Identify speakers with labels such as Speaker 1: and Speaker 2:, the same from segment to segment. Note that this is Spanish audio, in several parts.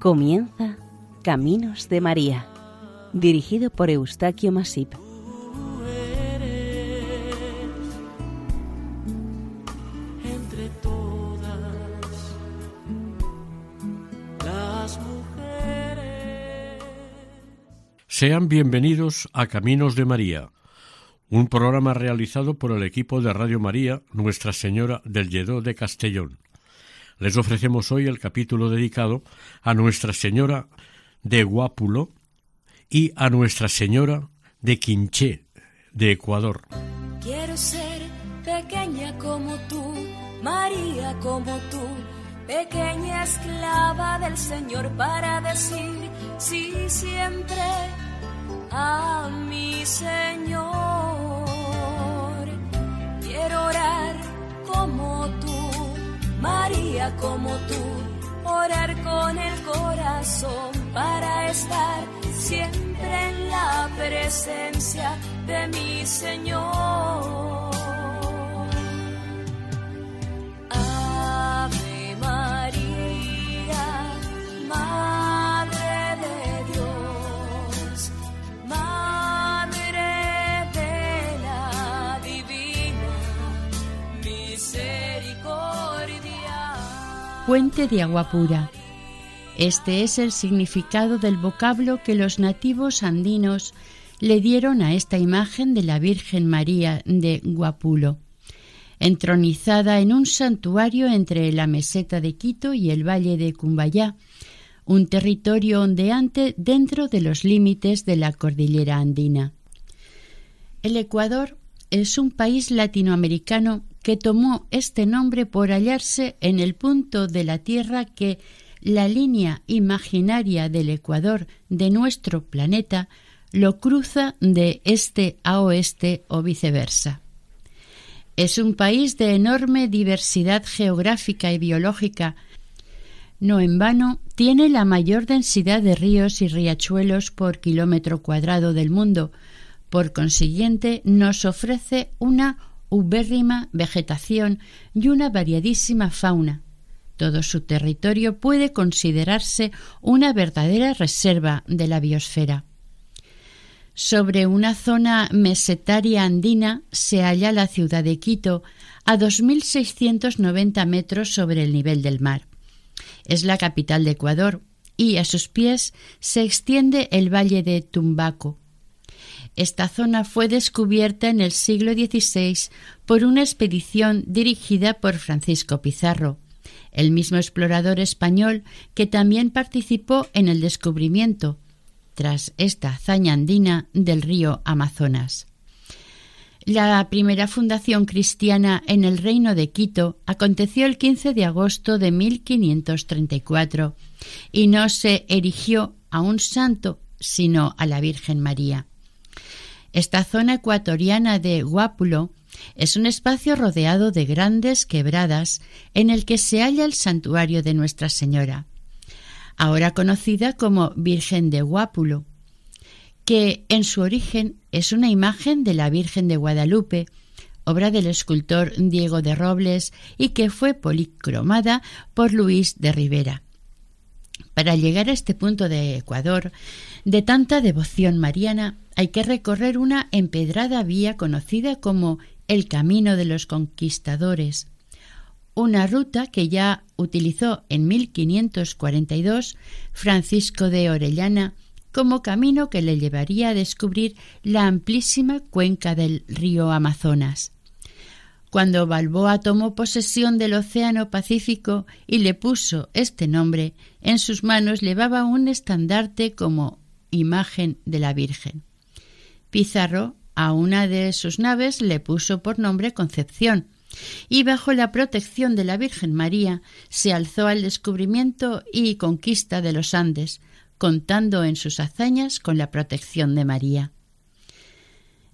Speaker 1: Comienza Caminos de María, dirigido por Eustaquio Masip.
Speaker 2: entre todas las mujeres.
Speaker 3: Sean bienvenidos a Caminos de María, un programa realizado por el equipo de Radio María Nuestra Señora del Lledó de Castellón. Les ofrecemos hoy el capítulo dedicado a Nuestra Señora de Guápulo y a Nuestra Señora de Quinché, de Ecuador.
Speaker 4: Quiero ser pequeña como tú, María como tú, pequeña esclava del Señor para decir sí siempre a mi Señor. Quiero orar como tú, María como tú, orar con el corazón para estar siempre en la presencia de mi Señor.
Speaker 5: Fuente de agua pura. Este es el significado del vocablo que los nativos andinos le dieron a esta imagen de la Virgen María de Guapulo, entronizada en un santuario entre la meseta de Quito y el valle de Cumbayá, un territorio ondeante dentro de los límites de la cordillera andina. El Ecuador es un país latinoamericano que tomó este nombre por hallarse en el punto de la Tierra que la línea imaginaria del Ecuador de nuestro planeta lo cruza de este a oeste o viceversa. Es un país de enorme diversidad geográfica y biológica. No en vano tiene la mayor densidad de ríos y riachuelos por kilómetro cuadrado del mundo. Por consiguiente, nos ofrece una ubérrima vegetación y una variadísima fauna. Todo su territorio puede considerarse una verdadera reserva de la biosfera. Sobre una zona mesetaria andina se halla la ciudad de Quito, a 2.690 metros sobre el nivel del mar. Es la capital de Ecuador y a sus pies se extiende el valle de Tumbaco. Esta zona fue descubierta en el siglo XVI por una expedición dirigida por Francisco Pizarro, el mismo explorador español que también participó en el descubrimiento, tras esta hazaña andina del río Amazonas. La primera fundación cristiana en el reino de Quito aconteció el 15 de agosto de 1534 y no se erigió a un santo, sino a la Virgen María. Esta zona ecuatoriana de Guápulo es un espacio rodeado de grandes quebradas en el que se halla el santuario de Nuestra Señora, ahora conocida como Virgen de Guápulo, que en su origen es una imagen de la Virgen de Guadalupe, obra del escultor Diego de Robles y que fue policromada por Luis de Rivera. Para llegar a este punto de Ecuador, de tanta devoción mariana, hay que recorrer una empedrada vía conocida como el Camino de los Conquistadores, una ruta que ya utilizó en 1542 Francisco de Orellana como camino que le llevaría a descubrir la amplísima cuenca del río Amazonas. Cuando Balboa tomó posesión del Océano Pacífico y le puso este nombre, en sus manos llevaba un estandarte como imagen de la Virgen. Pizarro a una de sus naves le puso por nombre Concepción, y bajo la protección de la Virgen María se alzó al descubrimiento y conquista de los Andes, contando en sus hazañas con la protección de María.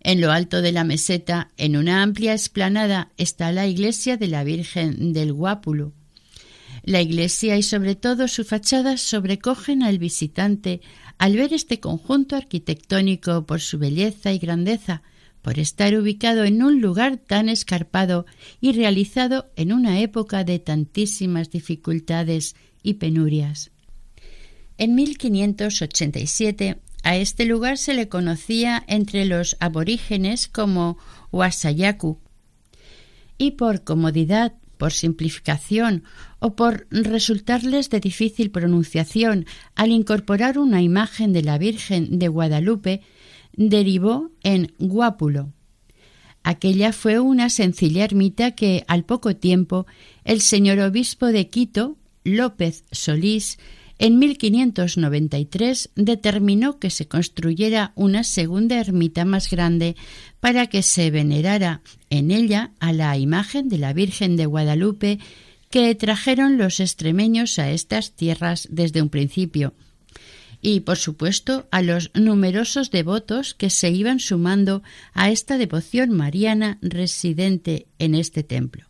Speaker 5: En lo alto de la meseta, en una amplia explanada, está la iglesia de la Virgen del Guápulo. La iglesia y sobre todo su fachada sobrecogen al visitante al ver este conjunto arquitectónico por su belleza y grandeza, por estar ubicado en un lugar tan escarpado y realizado en una época de tantísimas dificultades y penurias. En 1587 a este lugar se le conocía entre los aborígenes como Wasayaku y por comodidad, por simplificación o por resultarles de difícil pronunciación al incorporar una imagen de la Virgen de Guadalupe, derivó en Guápulo. Aquella fue una sencilla ermita que al poco tiempo el señor obispo de Quito, López Solís, en 1593 determinó que se construyera una segunda ermita más grande para que se venerara en ella a la imagen de la Virgen de Guadalupe que trajeron los extremeños a estas tierras desde un principio, y por supuesto a los numerosos devotos que se iban sumando a esta devoción mariana residente en este templo.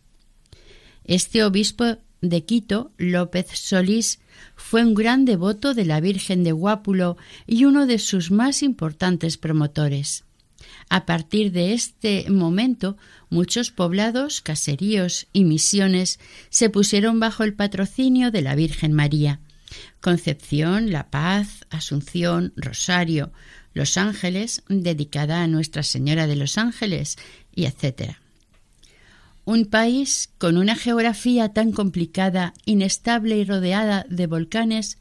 Speaker 5: Este obispo de Quito, López Solís, fue un gran devoto de la Virgen de Guápulo y uno de sus más importantes promotores. A partir de este momento, muchos poblados, caseríos y misiones se pusieron bajo el patrocinio de la Virgen María. Concepción, La Paz, Asunción, Rosario, Los Ángeles, dedicada a Nuestra Señora de los Ángeles, y etc. Un país con una geografía tan complicada, inestable y rodeada de volcanes,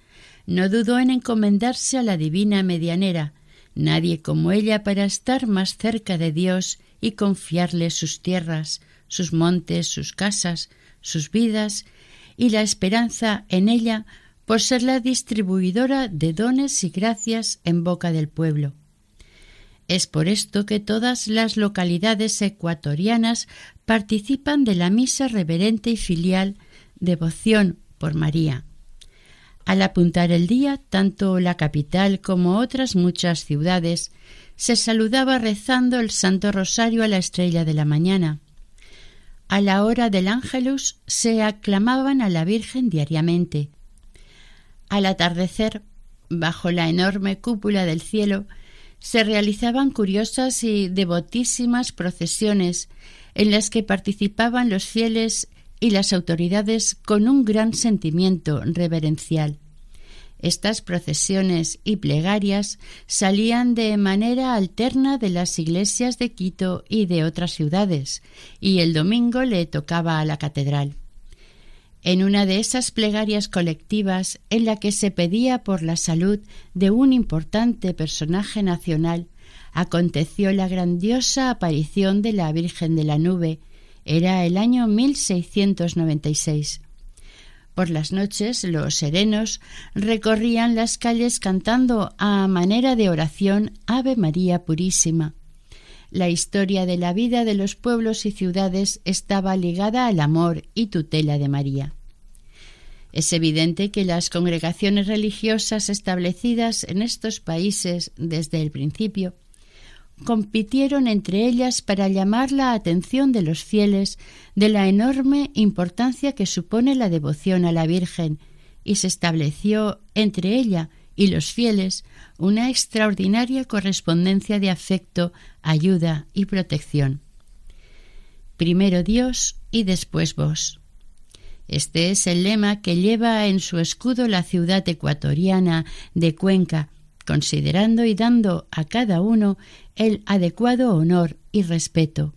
Speaker 5: no dudó en encomendarse a la divina medianera, nadie como ella para estar más cerca de Dios y confiarle sus tierras, sus montes, sus casas, sus vidas y la esperanza en ella por ser la distribuidora de dones y gracias en boca del pueblo. Es por esto que todas las localidades ecuatorianas participan de la misa reverente y filial devoción por María. Al apuntar el día, tanto la capital como otras muchas ciudades se saludaba rezando el Santo Rosario a la estrella de la mañana. A la hora del ángelus se aclamaban a la Virgen diariamente. Al atardecer, bajo la enorme cúpula del cielo, se realizaban curiosas y devotísimas procesiones en las que participaban los fieles y las autoridades con un gran sentimiento reverencial. Estas procesiones y plegarias salían de manera alterna de las iglesias de Quito y de otras ciudades, y el domingo le tocaba a la catedral. En una de esas plegarias colectivas en la que se pedía por la salud de un importante personaje nacional, aconteció la grandiosa aparición de la Virgen de la Nube. Era el año 1696. Por las noches los serenos recorrían las calles cantando a manera de oración Ave María Purísima. La historia de la vida de los pueblos y ciudades estaba ligada al amor y tutela de María. Es evidente que las congregaciones religiosas establecidas en estos países desde el principio compitieron entre ellas para llamar la atención de los fieles de la enorme importancia que supone la devoción a la Virgen y se estableció entre ella y los fieles una extraordinaria correspondencia de afecto, ayuda y protección. Primero Dios y después vos. Este es el lema que lleva en su escudo la ciudad ecuatoriana de Cuenca, considerando y dando a cada uno el adecuado honor y respeto.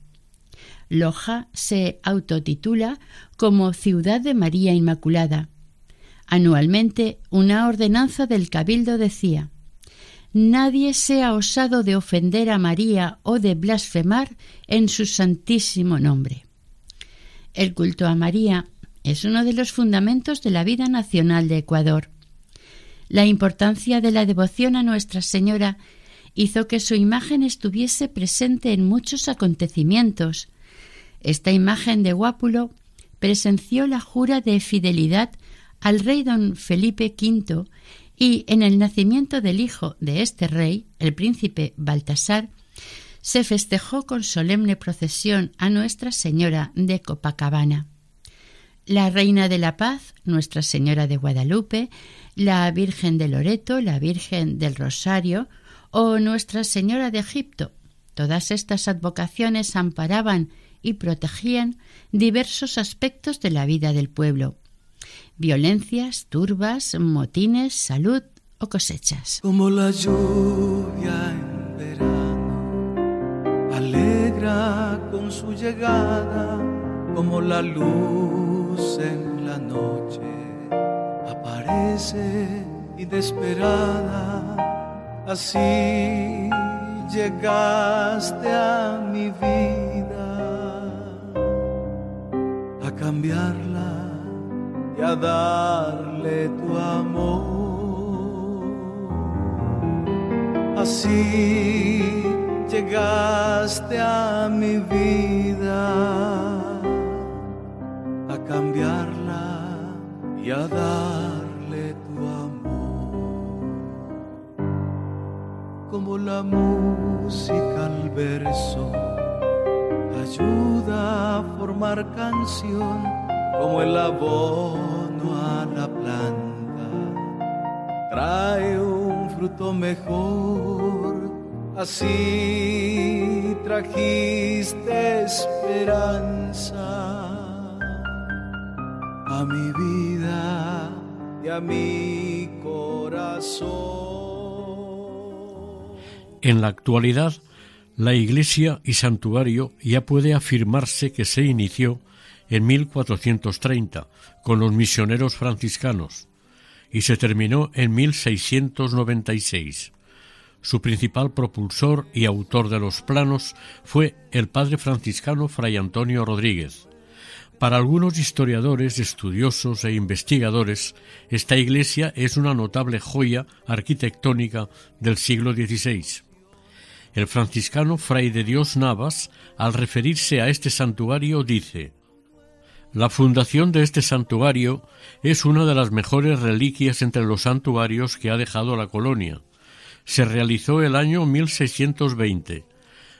Speaker 5: Loja se autotitula como Ciudad de María Inmaculada, Anualmente, una ordenanza del Cabildo decía Nadie sea osado de ofender a María o de blasfemar en su santísimo nombre. El culto a María es uno de los fundamentos de la vida nacional de Ecuador. La importancia de la devoción a Nuestra Señora hizo que su imagen estuviese presente en muchos acontecimientos. Esta imagen de Guápulo presenció la jura de fidelidad al rey don Felipe V y en el nacimiento del hijo de este rey, el príncipe Baltasar, se festejó con solemne procesión a Nuestra Señora de Copacabana. La Reina de la Paz, Nuestra Señora de Guadalupe, la Virgen de Loreto, la Virgen del Rosario o Nuestra Señora de Egipto Todas estas advocaciones amparaban y protegían diversos aspectos de la vida del pueblo. Violencias, turbas, motines, salud o cosechas.
Speaker 2: Como la lluvia en verano, alegra con su llegada, como la luz en la noche, aparece inesperada, así llegaste a mi vida a cambiarla y a darle tu amor. Así llegaste a mi vida a cambiarla y a darle tu amor. Como la música al verso ayuda a formar canción como el abono a la planta. Trae un fruto mejor. Así trajiste esperanza a mi vida y a mi corazón.
Speaker 3: En la actualidad, la iglesia y santuario ya puede afirmarse que se inició en 1430 con los misioneros franciscanos y se terminó en 1696. Su principal propulsor y autor de los planos fue el padre franciscano Fray Antonio Rodríguez. Para algunos historiadores, estudiosos e investigadores, esta iglesia es una notable joya arquitectónica del siglo XVI. El franciscano Fray de Dios Navas, al referirse a este santuario, dice La fundación de este santuario es una de las mejores reliquias entre los santuarios que ha dejado la colonia. Se realizó el año 1620.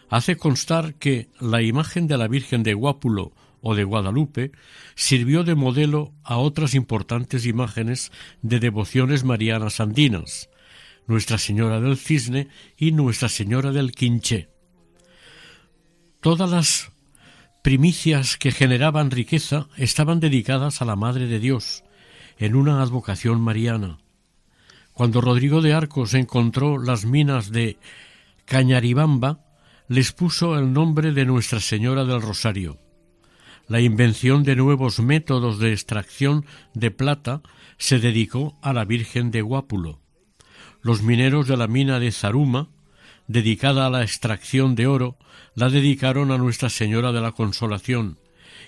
Speaker 3: Hace constar que la imagen de la Virgen de Guápulo o de Guadalupe sirvió de modelo a otras importantes imágenes de devociones marianas andinas, Nuestra Señora del Cisne y Nuestra Señora del Quinché. Todas las primicias que generaban riqueza estaban dedicadas a la Madre de Dios, en una advocación mariana. Cuando Rodrigo de Arcos encontró las minas de Cañaribamba, les puso el nombre de Nuestra Señora del Rosario. La invención de nuevos métodos de extracción de plata se dedicó a la Virgen de Guápulo. Los mineros de la mina de Zaruma, dedicada a la extracción de oro, la dedicaron a Nuestra Señora de la Consolación,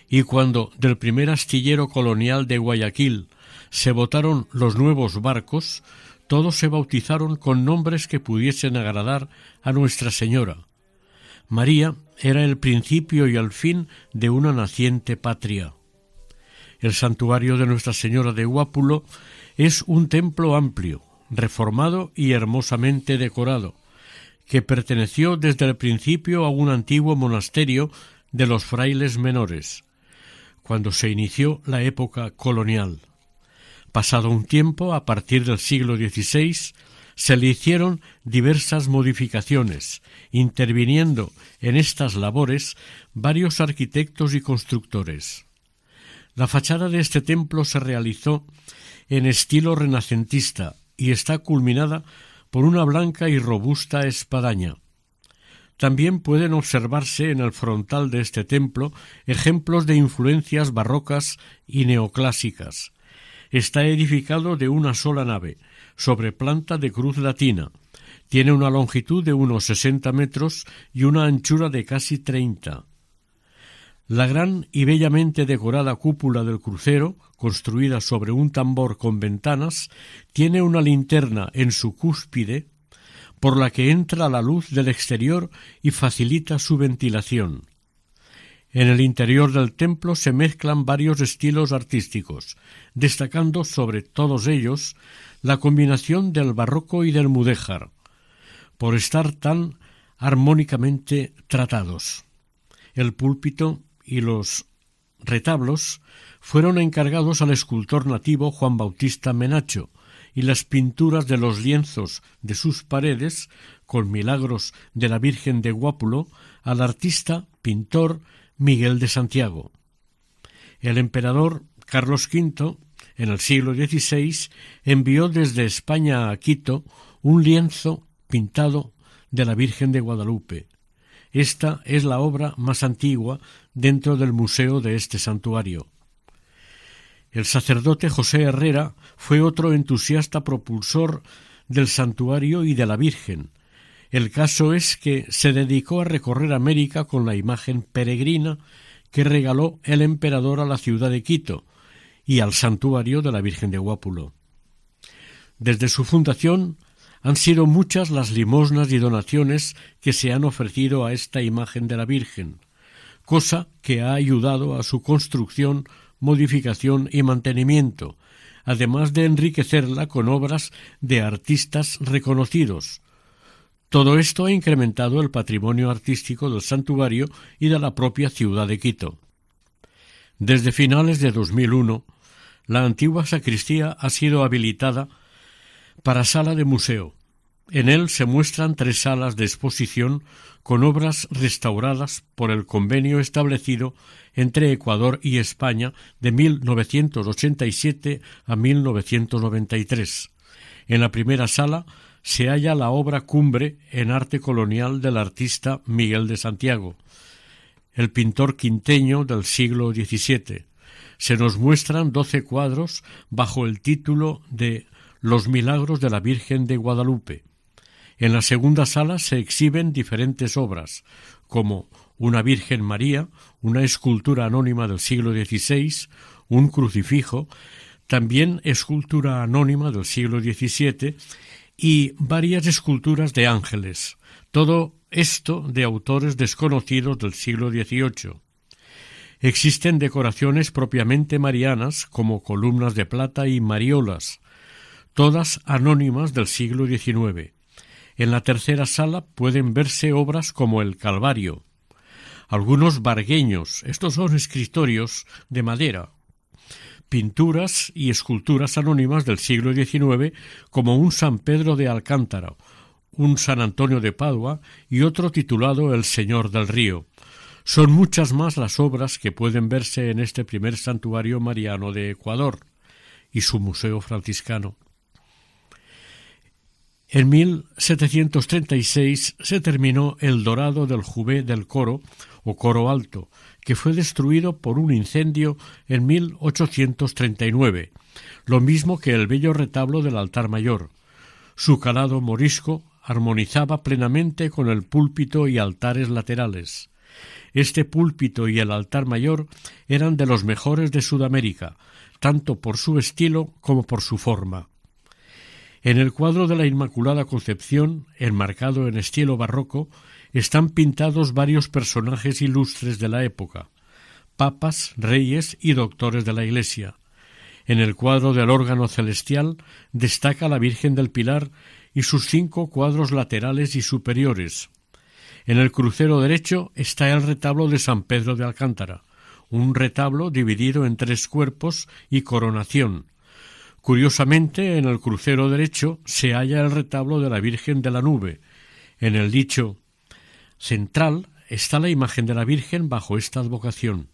Speaker 3: y cuando del primer astillero colonial de Guayaquil se botaron los nuevos barcos, todos se bautizaron con nombres que pudiesen agradar a Nuestra Señora. María era el principio y el fin de una naciente patria. El santuario de Nuestra Señora de Guápulo es un templo amplio, reformado y hermosamente decorado, que perteneció desde el principio a un antiguo monasterio de los frailes menores, cuando se inició la época colonial. Pasado un tiempo, a partir del siglo XVI, se le hicieron diversas modificaciones, interviniendo en estas labores varios arquitectos y constructores. La fachada de este templo se realizó en estilo renacentista y está culminada por una blanca y robusta espadaña. También pueden observarse en el frontal de este templo ejemplos de influencias barrocas y neoclásicas. Está edificado de una sola nave, sobre planta de cruz latina. Tiene una longitud de unos sesenta metros y una anchura de casi treinta. La gran y bellamente decorada cúpula del crucero, construida sobre un tambor con ventanas, tiene una linterna en su cúspide por la que entra la luz del exterior y facilita su ventilación. En el interior del templo se mezclan varios estilos artísticos, destacando sobre todos ellos la combinación del barroco y del mudéjar, por estar tan armónicamente tratados. El púlpito y los retablos fueron encargados al escultor nativo Juan Bautista Menacho y las pinturas de los lienzos de sus paredes, con milagros de la Virgen de Guápulo, al artista pintor Miguel de Santiago. El emperador Carlos V, en el siglo XVI, envió desde España a Quito un lienzo pintado de la Virgen de Guadalupe. Esta es la obra más antigua dentro del museo de este santuario. El sacerdote José Herrera fue otro entusiasta propulsor del santuario y de la Virgen. El caso es que se dedicó a recorrer América con la imagen peregrina que regaló el emperador a la ciudad de Quito y al santuario de la Virgen de Guápulo. Desde su fundación han sido muchas las limosnas y donaciones que se han ofrecido a esta imagen de la Virgen, cosa que ha ayudado a su construcción, modificación y mantenimiento, además de enriquecerla con obras de artistas reconocidos. Todo esto ha incrementado el patrimonio artístico del santuario y de la propia ciudad de Quito. Desde finales de 2001, la antigua sacristía ha sido habilitada para sala de museo. En él se muestran tres salas de exposición con obras restauradas por el convenio establecido entre Ecuador y España de 1987 a 1993. En la primera sala se halla la obra cumbre en arte colonial del artista Miguel de Santiago, el pintor quinteño del siglo XVII. Se nos muestran doce cuadros bajo el título de Los milagros de la Virgen de Guadalupe. En la segunda sala se exhiben diferentes obras, como una Virgen María, una escultura anónima del siglo XVI, un crucifijo, también escultura anónima del siglo XVII y varias esculturas de ángeles, todo esto de autores desconocidos del siglo XVIII. Existen decoraciones propiamente marianas, como columnas de plata y mariolas, todas anónimas del siglo XIX. En la tercera sala pueden verse obras como el Calvario, algunos bargueños, estos son escritorios de madera, pinturas y esculturas anónimas del siglo XIX como un San Pedro de Alcántara, un San Antonio de Padua y otro titulado El Señor del Río. Son muchas más las obras que pueden verse en este primer santuario mariano de Ecuador y su museo franciscano. En 1736 se terminó el dorado del Jubé del Coro o Coro Alto, que fue destruido por un incendio en 1839, lo mismo que el bello retablo del altar mayor. Su calado morisco armonizaba plenamente con el púlpito y altares laterales. Este púlpito y el altar mayor eran de los mejores de Sudamérica, tanto por su estilo como por su forma. En el cuadro de la Inmaculada Concepción, enmarcado en estilo barroco, están pintados varios personajes ilustres de la época, papas, reyes y doctores de la Iglesia. En el cuadro del órgano celestial destaca la Virgen del Pilar y sus cinco cuadros laterales y superiores. En el crucero derecho está el retablo de San Pedro de Alcántara, un retablo dividido en tres cuerpos y coronación, Curiosamente, en el crucero derecho se halla el retablo de la Virgen de la Nube. En el dicho central está la imagen de la Virgen bajo esta advocación.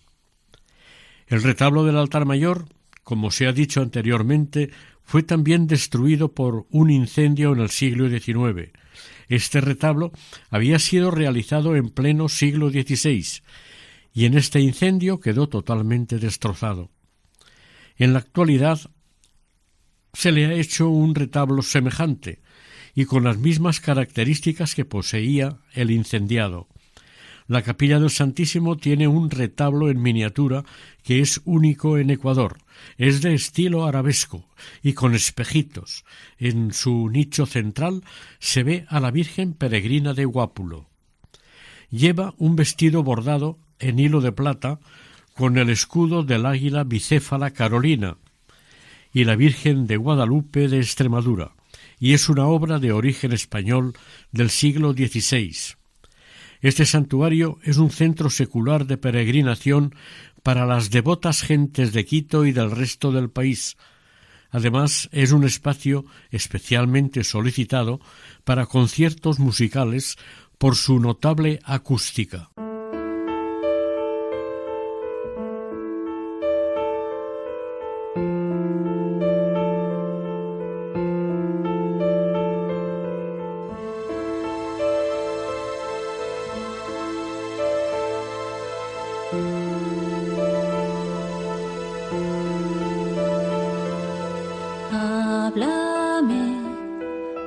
Speaker 3: El retablo del altar mayor, como se ha dicho anteriormente, fue también destruido por un incendio en el siglo XIX. Este retablo había sido realizado en pleno siglo XVI y en este incendio quedó totalmente destrozado. En la actualidad se le ha hecho un retablo semejante y con las mismas características que poseía el incendiado. La capilla del Santísimo tiene un retablo en miniatura que es único en Ecuador. Es de estilo arabesco y con espejitos. En su nicho central se ve a la Virgen peregrina de Guápulo. Lleva un vestido bordado en hilo de plata con el escudo del águila bicéfala carolina, y la Virgen de Guadalupe de Extremadura, y es una obra de origen español del siglo XVI. Este santuario es un centro secular de peregrinación para las devotas gentes de Quito y del resto del país, Además, es un espacio especialmente solicitado para conciertos musicales por su notable acústica.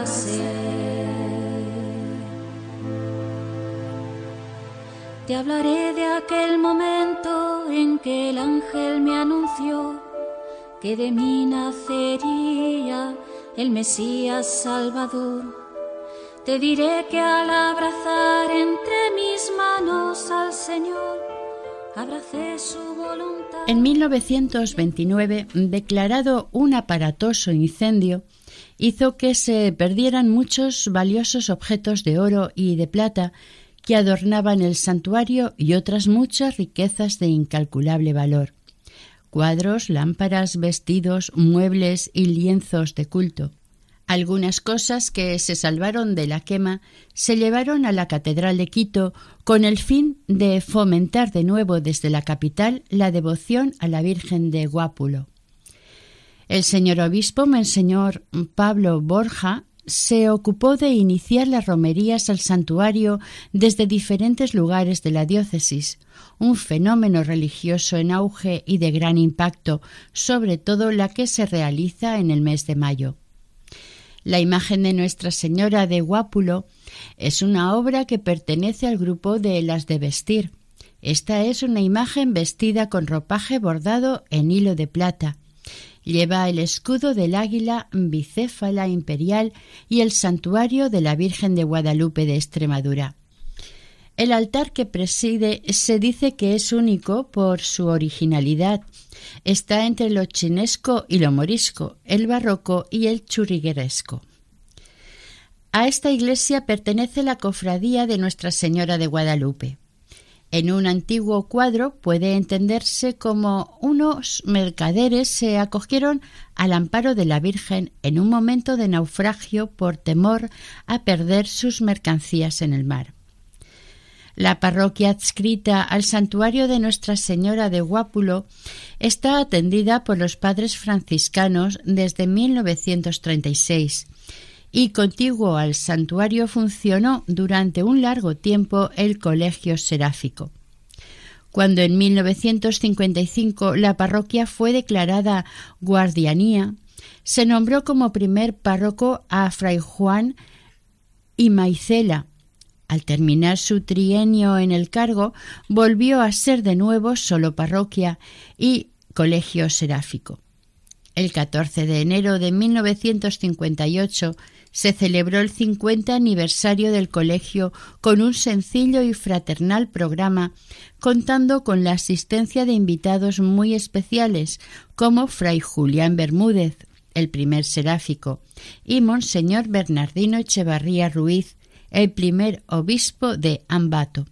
Speaker 6: hágase. Te hablaré de aquel momento en que el ángel me anunció que de mí nacería el Mesías Salvador. Te diré que al abrazar entre mis manos al Señor, abracé su voluntad.
Speaker 5: En 1929, declarado un aparatoso incendio, hizo que se perdieran muchos valiosos objetos de oro y de plata que adornaban el santuario y otras muchas riquezas de incalculable valor cuadros, lámparas, vestidos, muebles y lienzos de culto. Algunas cosas que se salvaron de la quema se llevaron a la Catedral de Quito con el fin de fomentar de nuevo desde la capital la devoción a la Virgen de Guápulo. El señor obispo Monseñor Pablo Borja se ocupó de iniciar las romerías al santuario desde diferentes lugares de la diócesis, un fenómeno religioso en auge y de gran impacto, sobre todo la que se realiza en el mes de mayo. La imagen de Nuestra Señora de Guápulo es una obra que pertenece al grupo de las de vestir. Esta es una imagen vestida con ropaje bordado en hilo de plata. Lleva el escudo del águila bicéfala imperial y el santuario de la Virgen de Guadalupe de Extremadura. El altar que preside se dice que es único por su originalidad Está entre lo chinesco y lo morisco, el barroco y el churrigueresco. A esta iglesia pertenece la cofradía de Nuestra Señora de Guadalupe. En un antiguo cuadro puede entenderse como unos mercaderes se acogieron al amparo de la Virgen en un momento de naufragio por temor a perder sus mercancías en el mar. La parroquia adscrita al santuario de Nuestra Señora de Guápulo está atendida por los padres franciscanos desde 1936 y contiguo al santuario funcionó durante un largo tiempo el colegio seráfico. Cuando en 1955 la parroquia fue declarada guardianía, se nombró como primer párroco a Fray Juan y Maicela, al terminar su trienio en el cargo, volvió a ser de nuevo solo parroquia y colegio seráfico. El 14 de enero de 1958 se celebró el 50 aniversario del colegio con un sencillo y fraternal programa, contando con la asistencia de invitados muy especiales como Fray Julián Bermúdez, el primer seráfico, y Monseñor Bernardino Echevarría Ruiz, el primer obispo de Ambato.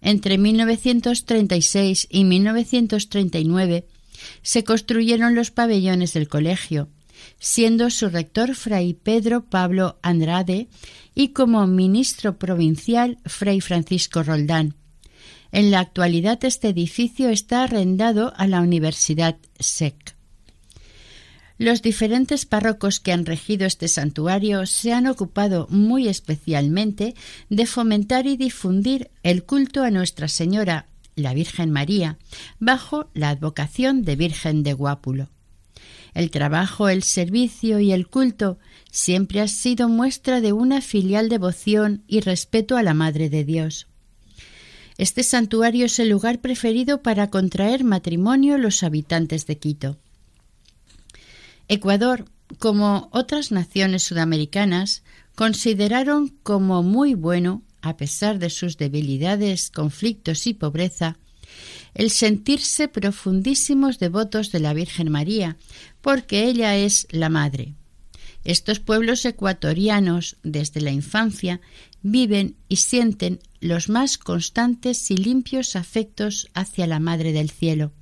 Speaker 5: Entre 1936 y 1939 se construyeron los pabellones del colegio, siendo su rector Fray Pedro Pablo Andrade y como ministro provincial Fray Francisco Roldán. En la actualidad este edificio está arrendado a la Universidad SEC. Los diferentes párrocos que han regido este santuario se han ocupado muy especialmente de fomentar y difundir el culto a Nuestra Señora, la Virgen María, bajo la advocación de Virgen de Guápulo. El trabajo, el servicio y el culto siempre ha sido muestra de una filial devoción y respeto a la Madre de Dios. Este santuario es el lugar preferido para contraer matrimonio los habitantes de Quito. Ecuador, como otras naciones sudamericanas, consideraron como muy bueno, a pesar de sus debilidades, conflictos y pobreza, el sentirse profundísimos devotos de la Virgen María, porque ella es la Madre. Estos pueblos ecuatorianos, desde la infancia, viven y sienten los más constantes y limpios afectos hacia la Madre del Cielo.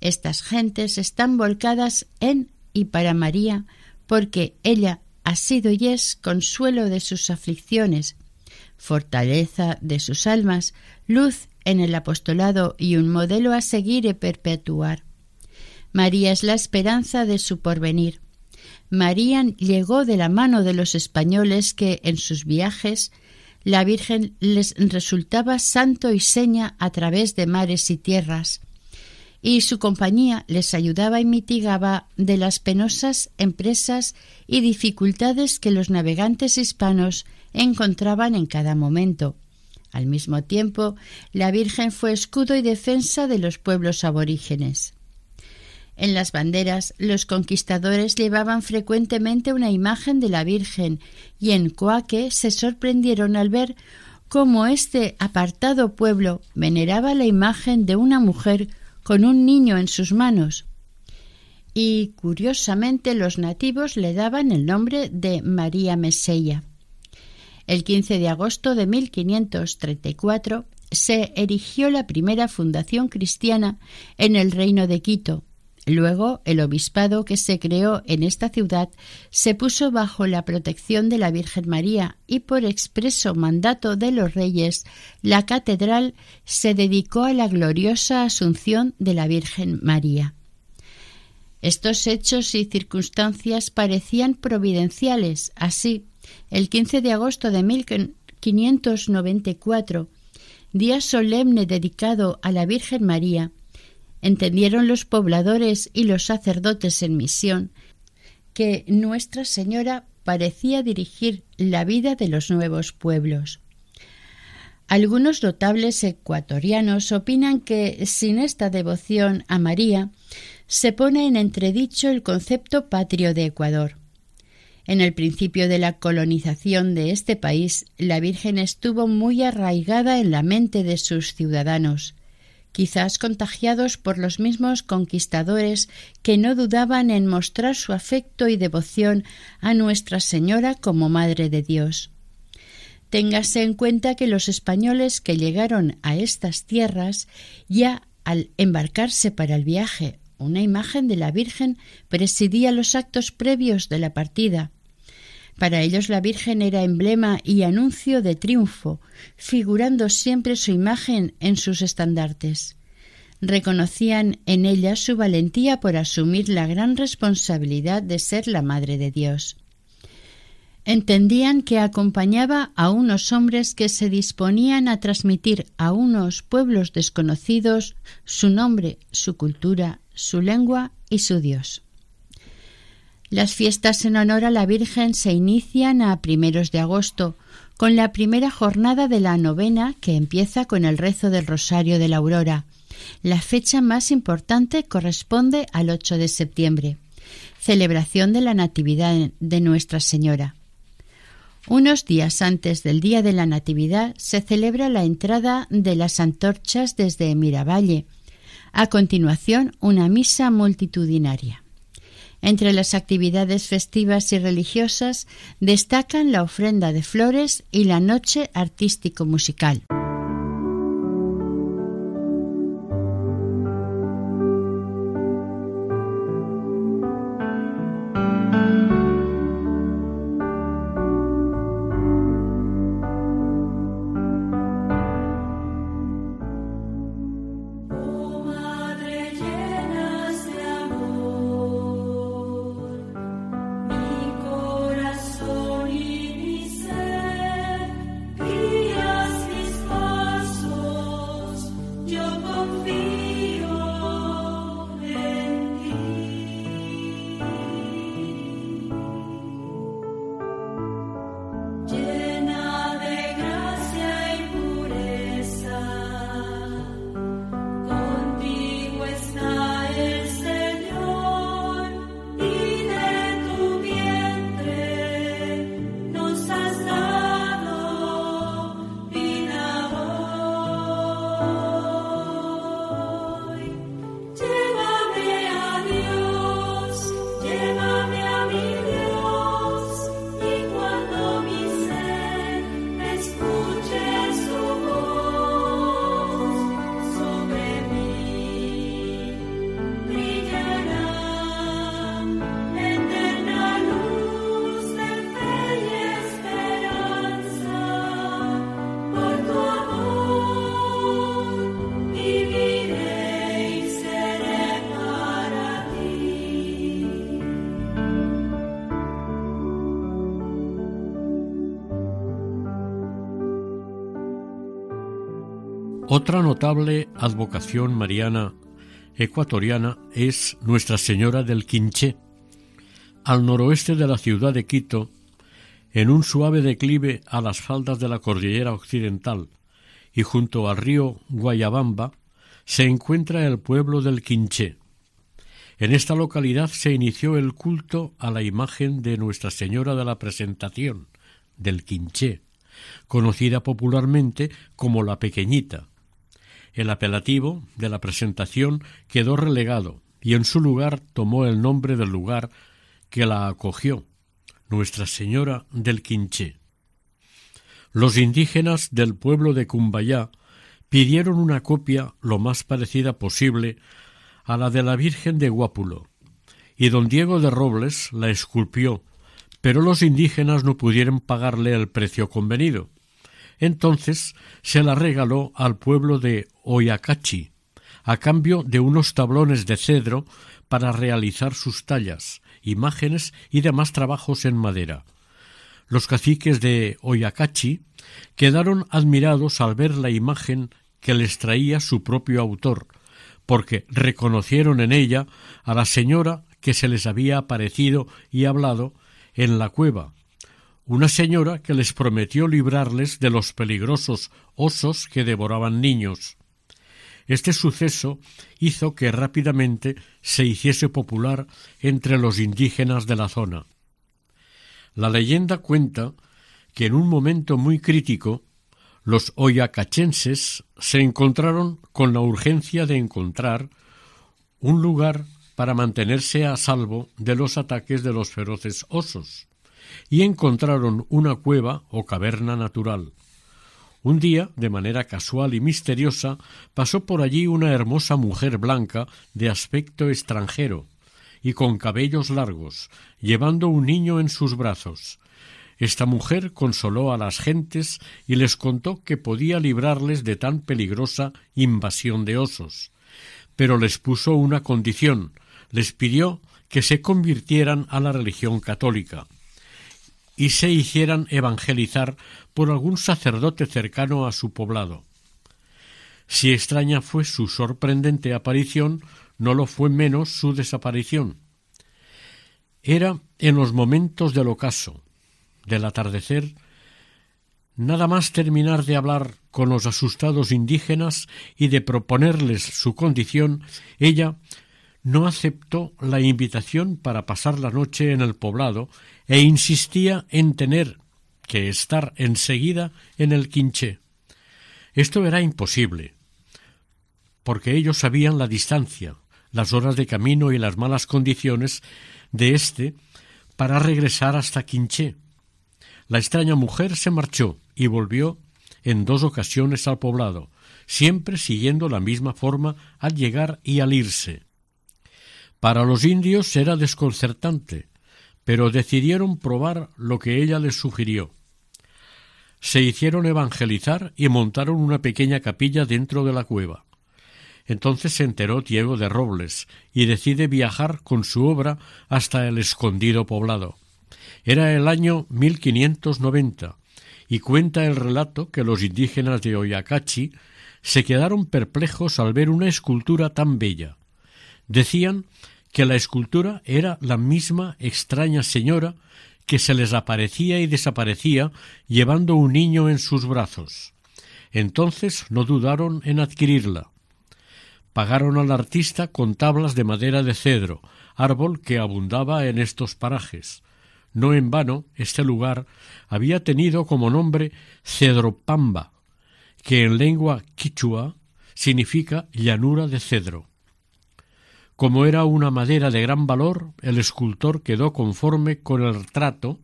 Speaker 5: Estas gentes están volcadas en y para María, porque ella ha sido y es consuelo de sus aflicciones, fortaleza de sus almas, luz en el apostolado y un modelo a seguir y perpetuar. María es la esperanza de su porvenir. María llegó de la mano de los españoles que en sus viajes la Virgen les resultaba santo y seña a través de mares y tierras, y su compañía les ayudaba y mitigaba de las penosas empresas y dificultades que los navegantes hispanos encontraban en cada momento. Al mismo tiempo, la Virgen fue escudo y defensa de los pueblos aborígenes. En las banderas los conquistadores llevaban frecuentemente una imagen de la Virgen y en Coaque se sorprendieron al ver cómo este apartado pueblo veneraba la imagen de una mujer con un niño en sus manos. Y curiosamente los nativos le daban el nombre de María Mesella. El 15 de agosto de 1534 se erigió la primera fundación cristiana en el reino de Quito, Luego, el obispado que se creó en esta ciudad se puso bajo la protección de la Virgen María y por expreso mandato de los reyes, la catedral se dedicó a la gloriosa asunción de la Virgen María. Estos hechos y circunstancias parecían providenciales. Así, el 15 de agosto de 1594, día solemne dedicado a la Virgen María, Entendieron los pobladores y los sacerdotes en misión que Nuestra Señora parecía dirigir la vida de los nuevos pueblos. Algunos notables ecuatorianos opinan que sin esta devoción a María se pone en entredicho el concepto patrio de Ecuador. En el principio de la colonización de este país, la Virgen estuvo muy arraigada en la mente de sus ciudadanos quizás contagiados por los mismos conquistadores que no dudaban en mostrar su afecto y devoción a Nuestra Señora como Madre de Dios. Téngase en cuenta que los españoles que llegaron a estas tierras ya al embarcarse para el viaje una imagen de la Virgen presidía los actos previos de la partida, para ellos la Virgen era emblema y anuncio de triunfo, figurando siempre su imagen en sus estandartes. Reconocían en ella su valentía por asumir la gran responsabilidad de ser la Madre de Dios. Entendían que acompañaba a unos hombres que se disponían a transmitir a unos pueblos desconocidos su nombre, su cultura, su lengua y su Dios. Las fiestas en honor a la Virgen se inician a primeros de agosto, con la primera jornada de la novena que empieza con el rezo del Rosario de la Aurora. La fecha más importante corresponde al 8 de septiembre, celebración de la Natividad de Nuestra Señora. Unos días antes del día de la Natividad se celebra la entrada de las antorchas desde Miravalle. A continuación, una misa multitudinaria. Entre las actividades festivas y religiosas destacan la ofrenda de flores y la noche artístico-musical.
Speaker 3: Otra notable advocación mariana ecuatoriana es Nuestra Señora del Quinché. Al noroeste de la ciudad de Quito, en un suave declive a las faldas de la cordillera occidental y junto al río Guayabamba, se encuentra el pueblo del Quinché. En esta localidad se inició el culto a la imagen de Nuestra Señora de la Presentación, del Quinché, conocida popularmente como la Pequeñita. El apelativo de la presentación quedó relegado y en su lugar tomó el nombre del lugar que la acogió, Nuestra Señora del Quinché. Los indígenas del pueblo de Cumbayá pidieron una copia lo más parecida posible a la de la Virgen de Guápulo, y don Diego de Robles la esculpió, pero los indígenas no pudieron pagarle el precio convenido. Entonces se la regaló al pueblo de Oyacachi, a cambio de unos tablones de cedro para realizar sus tallas, imágenes y demás trabajos en madera. Los caciques de Oyacachi quedaron admirados al ver la imagen que les traía su propio autor, porque reconocieron en ella a la señora que se les había aparecido y hablado en la cueva, una señora que les prometió librarles de los peligrosos osos que devoraban niños. Este suceso hizo que rápidamente se hiciese popular entre los indígenas de la zona. La leyenda cuenta que en un momento muy crítico los oyacachenses se encontraron con la urgencia de encontrar un lugar para mantenerse a salvo de los ataques de los feroces osos y encontraron una cueva o caverna natural. Un día, de manera casual y misteriosa, pasó por allí una hermosa mujer blanca de aspecto extranjero y con cabellos largos, llevando un niño en sus brazos. Esta mujer consoló a las gentes y les contó que podía librarles de tan peligrosa invasión de osos. Pero les puso una condición, les pidió que se convirtieran a la religión católica y se hicieran evangelizar por algún sacerdote cercano a su poblado. Si extraña fue su sorprendente aparición, no lo fue menos su desaparición. Era en los momentos del ocaso, del atardecer, nada más terminar de hablar con los asustados indígenas y de proponerles su condición, ella no aceptó la invitación para pasar la noche en el poblado e insistía en tener que estar enseguida en el quinché. Esto era imposible, porque ellos sabían la distancia, las horas de camino y las malas condiciones de éste para regresar hasta Quinché. La extraña mujer se marchó y volvió en dos ocasiones al poblado, siempre siguiendo la misma forma al llegar y al irse. Para los indios era desconcertante, pero decidieron probar lo que ella les sugirió. Se hicieron evangelizar y montaron una pequeña capilla dentro de la cueva. Entonces se enteró Diego de Robles y decide viajar con su obra hasta el escondido poblado. Era el año 1590 y cuenta el relato que los indígenas de Oyacachi se quedaron perplejos al ver una escultura tan bella. Decían que la escultura era la misma extraña señora que se les aparecía y desaparecía llevando un niño en sus brazos. Entonces no dudaron en adquirirla. Pagaron al artista con tablas de madera de cedro, árbol que abundaba en estos parajes. No en vano este lugar había tenido como nombre Cedropamba, que en lengua quichua significa llanura de cedro. Como era una madera de gran valor, el escultor quedó conforme con el trato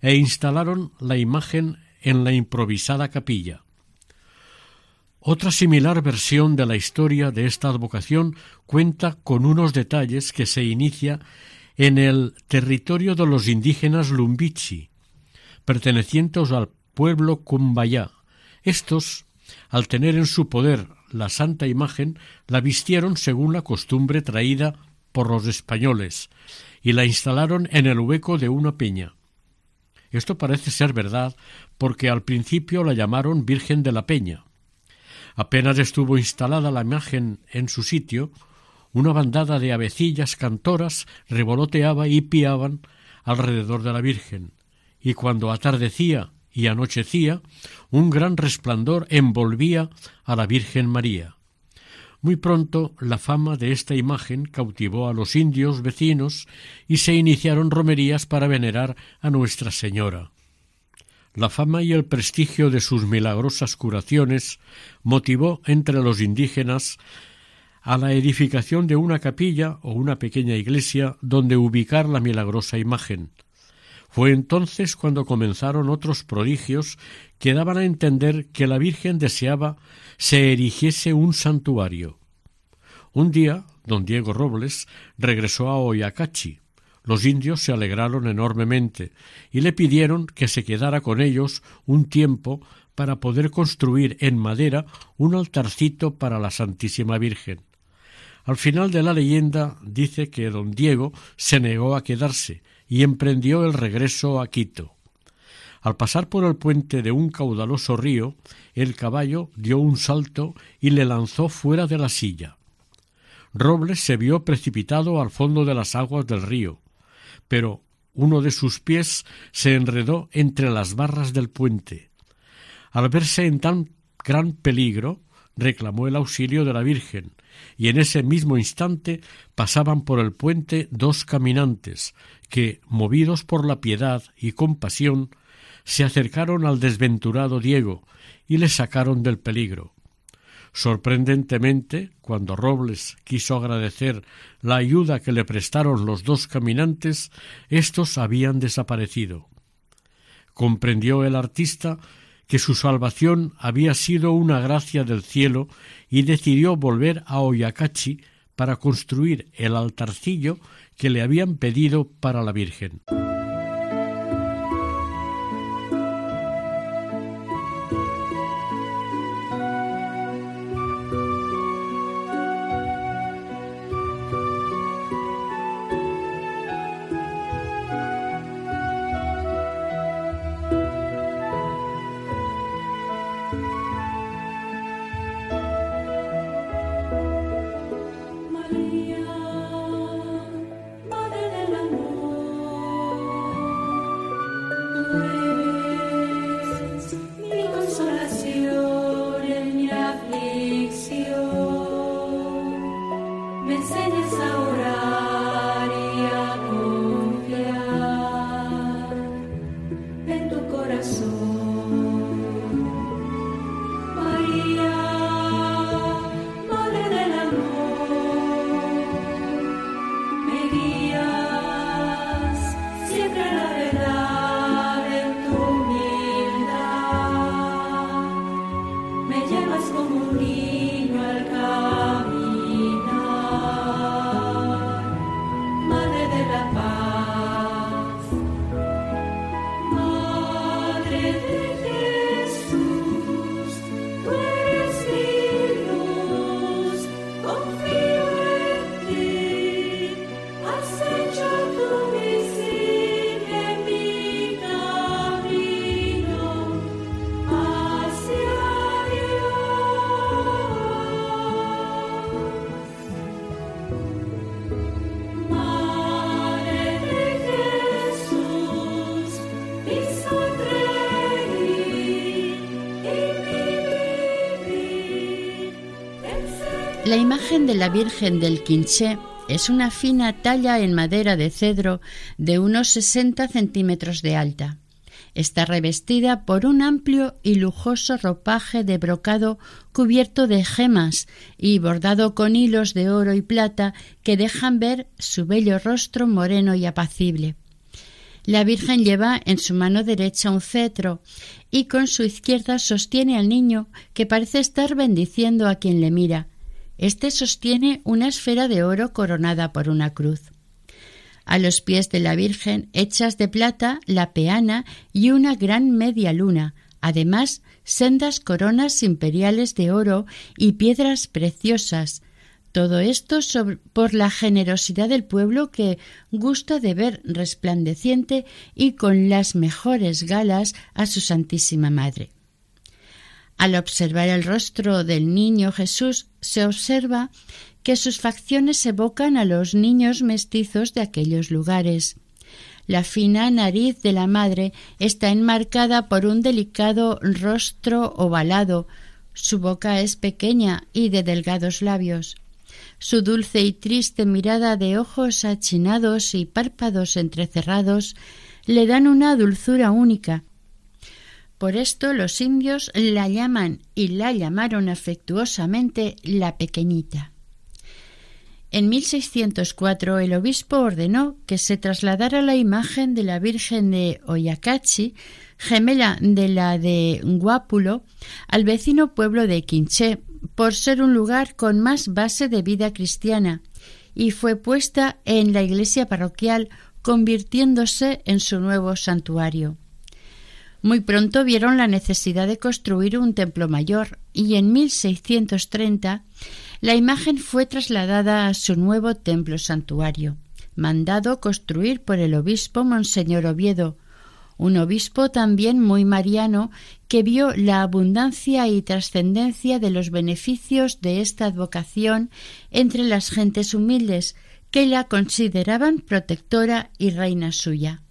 Speaker 3: e instalaron la imagen en la improvisada capilla. Otra similar versión de la historia de esta advocación cuenta con unos detalles que se inicia en el territorio de los indígenas Lumbichi, pertenecientes al pueblo Cumbayá. Estos, al tener en su poder la santa imagen la vistieron según la costumbre traída por los españoles y la instalaron en el hueco de una peña. Esto parece ser verdad porque al principio la llamaron Virgen de la Peña. Apenas estuvo instalada la imagen en su sitio, una bandada de avecillas cantoras revoloteaba y piaban alrededor de la Virgen, y cuando atardecía y anochecía, un gran resplandor envolvía a la Virgen María. Muy pronto la fama de esta imagen cautivó a los indios vecinos y se iniciaron romerías para venerar a Nuestra Señora. La fama y el prestigio de sus milagrosas curaciones motivó entre los indígenas a la edificación de una capilla o una pequeña iglesia donde ubicar la milagrosa imagen. Fue entonces cuando comenzaron otros prodigios que daban a entender que la Virgen deseaba se erigiese un santuario. Un día, don Diego Robles regresó a Oyacachi. Los indios se alegraron enormemente y le pidieron que se quedara con ellos un tiempo para poder construir en madera un altarcito para la Santísima Virgen. Al final de la leyenda dice que don Diego se negó a quedarse y emprendió el regreso a Quito. Al pasar por el puente de un caudaloso río, el caballo dio un salto y le lanzó fuera de la silla. Robles se vio precipitado al fondo de las aguas del río, pero uno de sus pies se enredó entre las barras del puente. Al verse en tan gran peligro, reclamó el auxilio de la Virgen, y en ese mismo instante pasaban por el puente dos caminantes que, movidos por la piedad y compasión, se acercaron al desventurado Diego y le sacaron del peligro. Sorprendentemente, cuando Robles quiso agradecer la ayuda que le prestaron los dos caminantes, éstos habían desaparecido. Comprendió el artista que su salvación había sido una gracia del cielo y decidió volver a Oyacachi para construir el altarcillo que le habían pedido para la Virgen.
Speaker 5: La imagen de la Virgen del Quinché es una fina talla en madera de cedro de unos 60 centímetros de alta. Está revestida por un amplio y lujoso ropaje de brocado cubierto de gemas y bordado con hilos de oro y plata que dejan ver su bello rostro moreno y apacible. La Virgen lleva en su mano derecha un cetro y con su izquierda sostiene al niño que parece estar bendiciendo a quien le mira, este sostiene una esfera de oro coronada por una cruz. A los pies de la Virgen, hechas de plata, la peana y una gran media luna, además sendas coronas imperiales de oro y piedras preciosas, todo esto por la generosidad del pueblo que gusta de ver resplandeciente y con las mejores galas a su Santísima Madre. Al observar el rostro del niño Jesús, se observa que sus facciones evocan a los niños mestizos de aquellos lugares. La fina nariz de la madre está enmarcada por un delicado rostro ovalado, su boca es pequeña y de delgados labios. Su dulce y triste mirada de ojos achinados y párpados entrecerrados le dan una dulzura única. Por esto los indios la llaman y la llamaron afectuosamente la pequeñita. En 1604 el obispo ordenó que se trasladara la imagen de la Virgen de Oyacachi, gemela de la de Guápulo, al vecino pueblo de Quinché, por ser un lugar con más base de vida cristiana, y fue puesta en la iglesia parroquial, convirtiéndose en su nuevo santuario. Muy pronto vieron la necesidad de construir un templo mayor y en 1630 la imagen fue trasladada a su nuevo templo santuario, mandado construir por el obispo Monseñor Oviedo, un obispo también muy mariano que vio la abundancia y trascendencia de los beneficios de esta advocación entre las gentes humildes que la consideraban protectora y reina suya.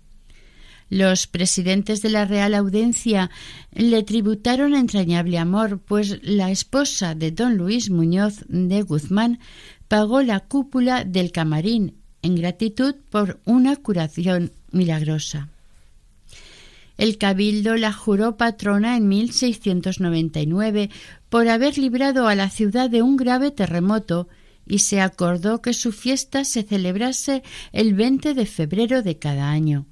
Speaker 5: Los presidentes de la Real Audiencia le tributaron entrañable amor, pues la esposa de don Luis Muñoz de Guzmán pagó la cúpula del camarín en gratitud por una curación milagrosa. El cabildo la juró patrona en 1699 por haber librado a la ciudad de un grave terremoto y se acordó que su fiesta se celebrase el 20 de febrero de cada año.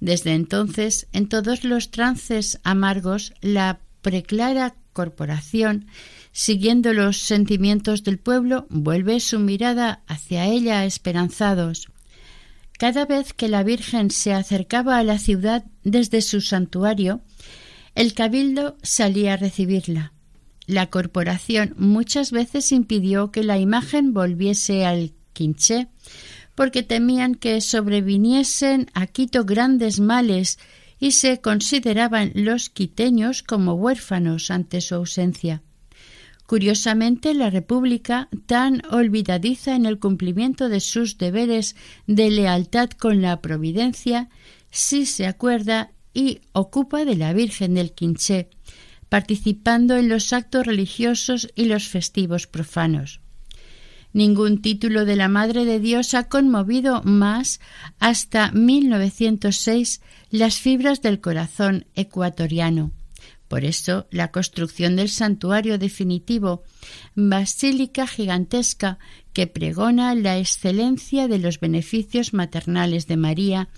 Speaker 5: Desde entonces, en todos los trances amargos, la preclara corporación, siguiendo los sentimientos del pueblo, vuelve su mirada hacia ella esperanzados. Cada vez que la Virgen se acercaba a la ciudad desde su santuario, el cabildo salía a recibirla. La corporación muchas veces impidió que la imagen volviese al quinché, porque temían que sobreviniesen a Quito grandes males y se consideraban los quiteños como huérfanos ante su ausencia. Curiosamente, la República, tan olvidadiza en el cumplimiento de sus deberes de lealtad con la Providencia, sí se acuerda y ocupa de la Virgen del Quinché, participando en los actos religiosos y los festivos profanos. Ningún título de la Madre de Dios ha conmovido más hasta 1906 las fibras del corazón ecuatoriano. Por eso, la construcción del santuario definitivo, basílica gigantesca que pregona la excelencia de los beneficios maternales de María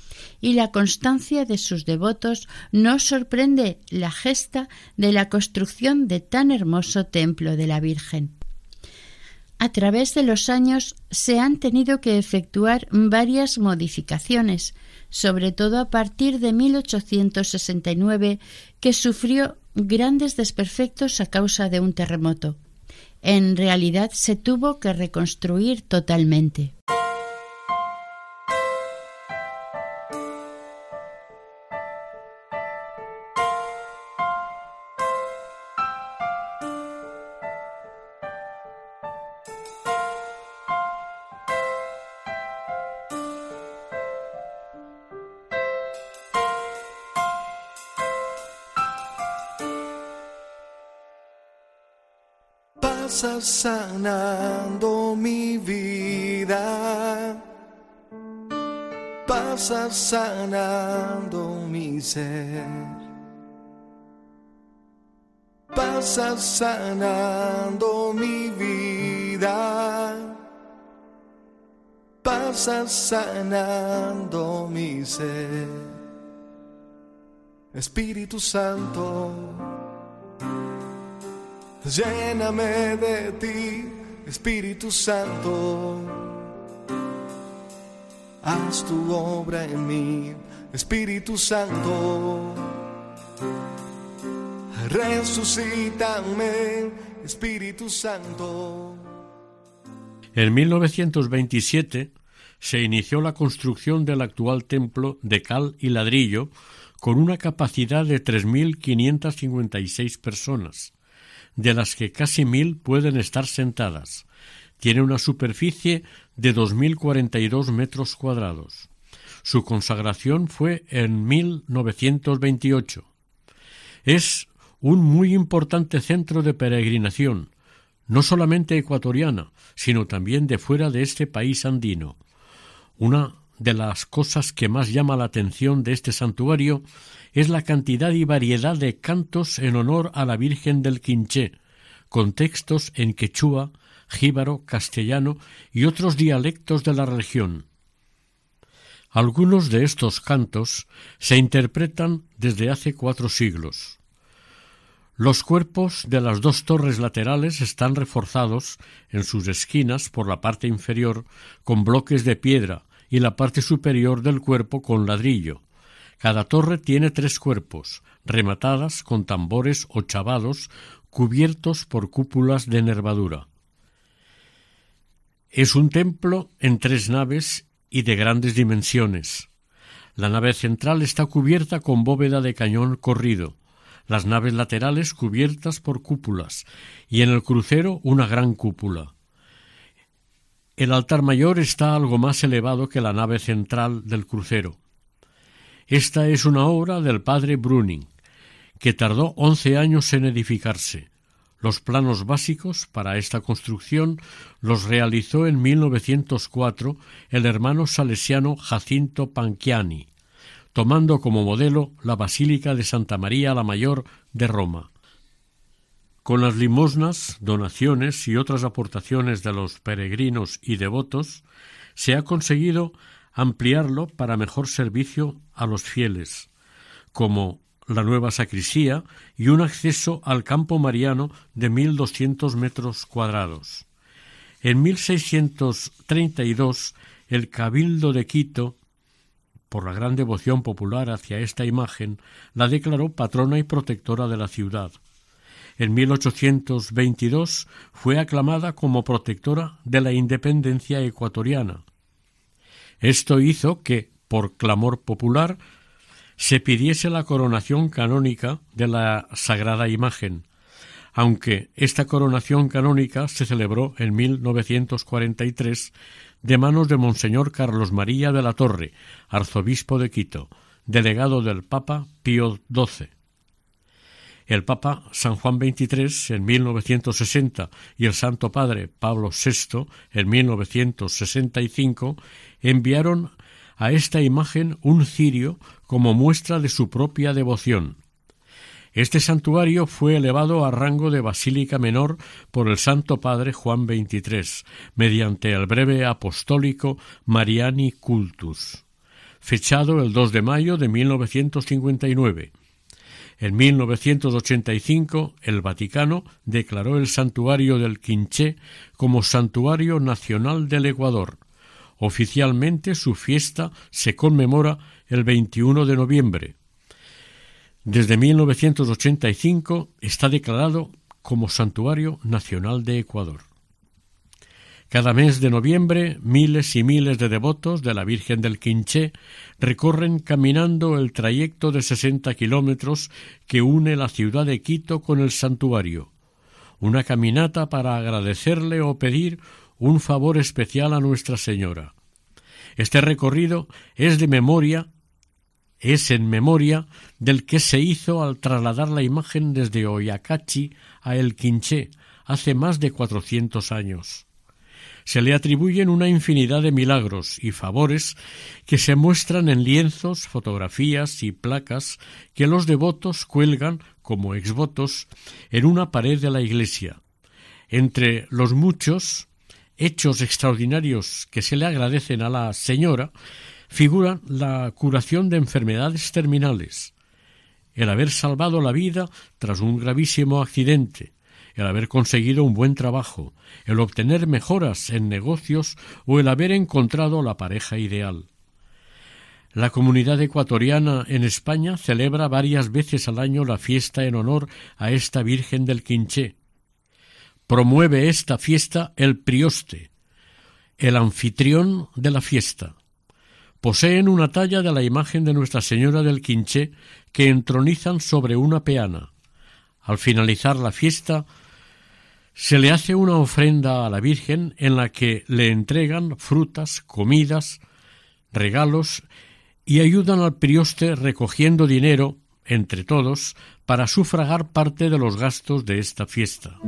Speaker 5: y la constancia de sus devotos, no sorprende la gesta de la construcción de tan hermoso templo de la Virgen. A través de los años se han tenido que efectuar varias modificaciones, sobre todo a partir de 1869, que sufrió grandes desperfectos a causa de un terremoto. En realidad se tuvo que reconstruir totalmente.
Speaker 2: Sanando mi vida, pasa sanando mi ser, pasa sanando mi vida, pasa sanando mi ser. Espíritu Santo lléname de ti, Espíritu Santo. Haz tu obra en mí, Espíritu Santo. Resucítame, Espíritu Santo.
Speaker 3: En 1927 se inició la construcción del actual templo de cal y ladrillo con una capacidad de 3.556 personas, de las que casi mil pueden estar sentadas. Tiene una superficie de 2.042 metros cuadrados. Su consagración fue en 1928. Es un muy importante centro de peregrinación, no solamente ecuatoriana, sino también de fuera de este país andino. Una de las cosas que más llama la atención de este santuario es la cantidad y variedad de cantos en honor a la Virgen del Quinché, con textos en quechua, jíbaro, castellano y otros dialectos de la región. Algunos de estos cantos se interpretan desde hace cuatro siglos. Los cuerpos de las dos torres laterales están reforzados en sus esquinas por la parte inferior con bloques de piedra y la parte superior del cuerpo con ladrillo. Cada torre tiene tres cuerpos, rematadas con tambores o chavados cubiertos por cúpulas de nervadura. Es un templo en tres naves y de grandes dimensiones. La nave central está cubierta con bóveda de cañón corrido, las naves laterales cubiertas por cúpulas y en el crucero una gran cúpula. El altar mayor está algo más elevado que la nave central del crucero. Esta es una obra del padre Bruning, que tardó once años en edificarse. Los planos básicos para esta construcción los realizó en 1904 el hermano salesiano Jacinto Panchiani, tomando como modelo la Basílica de Santa María la Mayor de Roma. Con las limosnas, donaciones y otras aportaciones de los peregrinos y devotos, se ha conseguido ampliarlo para mejor servicio a los fieles, como la nueva sacristía y un acceso al campo mariano de mil doscientos metros cuadrados. En 1632 el Cabildo de Quito, por la gran devoción popular hacia esta imagen, la declaró patrona y protectora de la ciudad. En 1822 fue aclamada como protectora de la independencia ecuatoriana. Esto hizo que, por clamor popular, se pidiese la coronación canónica de la sagrada imagen, aunque esta coronación canónica se celebró en 1943 de manos de Monseñor Carlos María de la Torre, arzobispo de Quito, delegado del Papa Pío XII. El Papa San Juan XXIII en 1960 y el Santo Padre Pablo VI en 1965 enviaron a esta imagen un cirio como muestra de su propia devoción. Este santuario fue elevado a rango de basílica menor por el Santo Padre Juan XXIII, mediante el breve apostólico Mariani Cultus, fechado el 2 de mayo de 1959 en 1985, el Vaticano declaró el santuario del Quinché como Santuario Nacional del Ecuador. Oficialmente su fiesta se conmemora el 21 de noviembre. Desde 1985 está declarado como Santuario Nacional de Ecuador. Cada mes de noviembre miles y miles de devotos de la Virgen del Quinché recorren caminando el trayecto de sesenta kilómetros que une la ciudad de Quito con el santuario. Una caminata para agradecerle o pedir un favor especial a Nuestra Señora. Este recorrido es de memoria es en memoria del que se hizo al trasladar la imagen desde Oyacachi a El Quinché hace más de cuatrocientos años se le atribuyen una infinidad de milagros y favores que se muestran en lienzos, fotografías y placas que los devotos cuelgan como exvotos en una pared de la iglesia. Entre los muchos hechos extraordinarios que se le agradecen a la señora figuran la curación de enfermedades terminales, el haber salvado la vida tras un gravísimo accidente, el haber conseguido un buen trabajo, el obtener mejoras en negocios o el haber encontrado la pareja ideal. La comunidad ecuatoriana en España celebra varias veces al año la fiesta en honor a esta Virgen del Quinché. Promueve esta fiesta el prioste, el anfitrión de la fiesta.
Speaker 4: Poseen una talla de la imagen de Nuestra Señora del Quinché que entronizan sobre una peana. Al finalizar la fiesta, se le hace una ofrenda a la Virgen en la que le entregan frutas, comidas, regalos y ayudan al prioste recogiendo dinero entre todos para sufragar parte de los gastos de esta fiesta.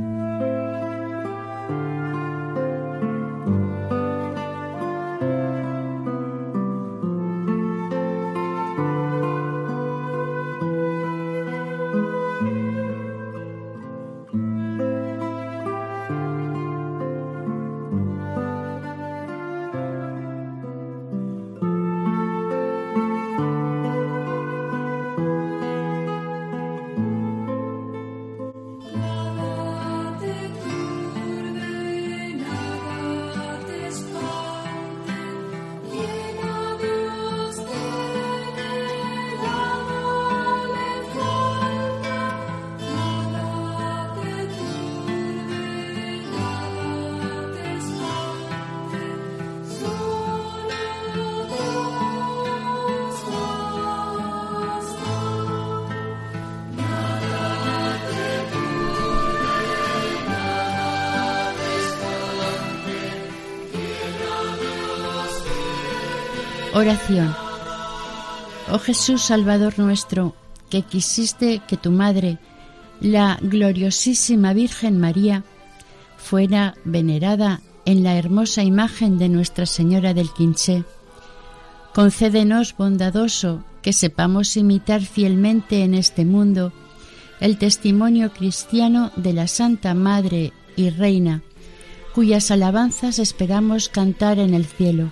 Speaker 5: Oración. Oh Jesús Salvador nuestro, que quisiste que tu Madre, la gloriosísima Virgen María, fuera venerada en la hermosa imagen de Nuestra Señora del Quinché. Concédenos, bondadoso, que sepamos imitar fielmente en este mundo el testimonio cristiano de la Santa Madre y Reina, cuyas alabanzas esperamos cantar en el cielo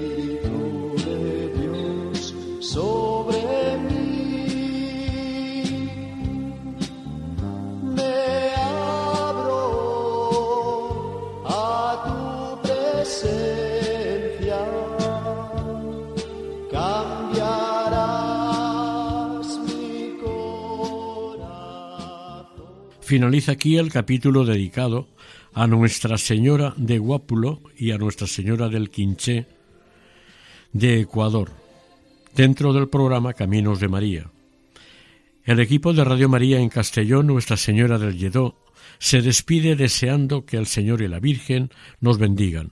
Speaker 5: Finaliza aquí el capítulo dedicado a Nuestra Señora de Guápulo y a Nuestra Señora del Quinché de Ecuador, dentro del programa Caminos de María. El equipo de Radio María en Castellón, Nuestra Señora del Lledó, se despide deseando que el Señor y la Virgen nos bendigan.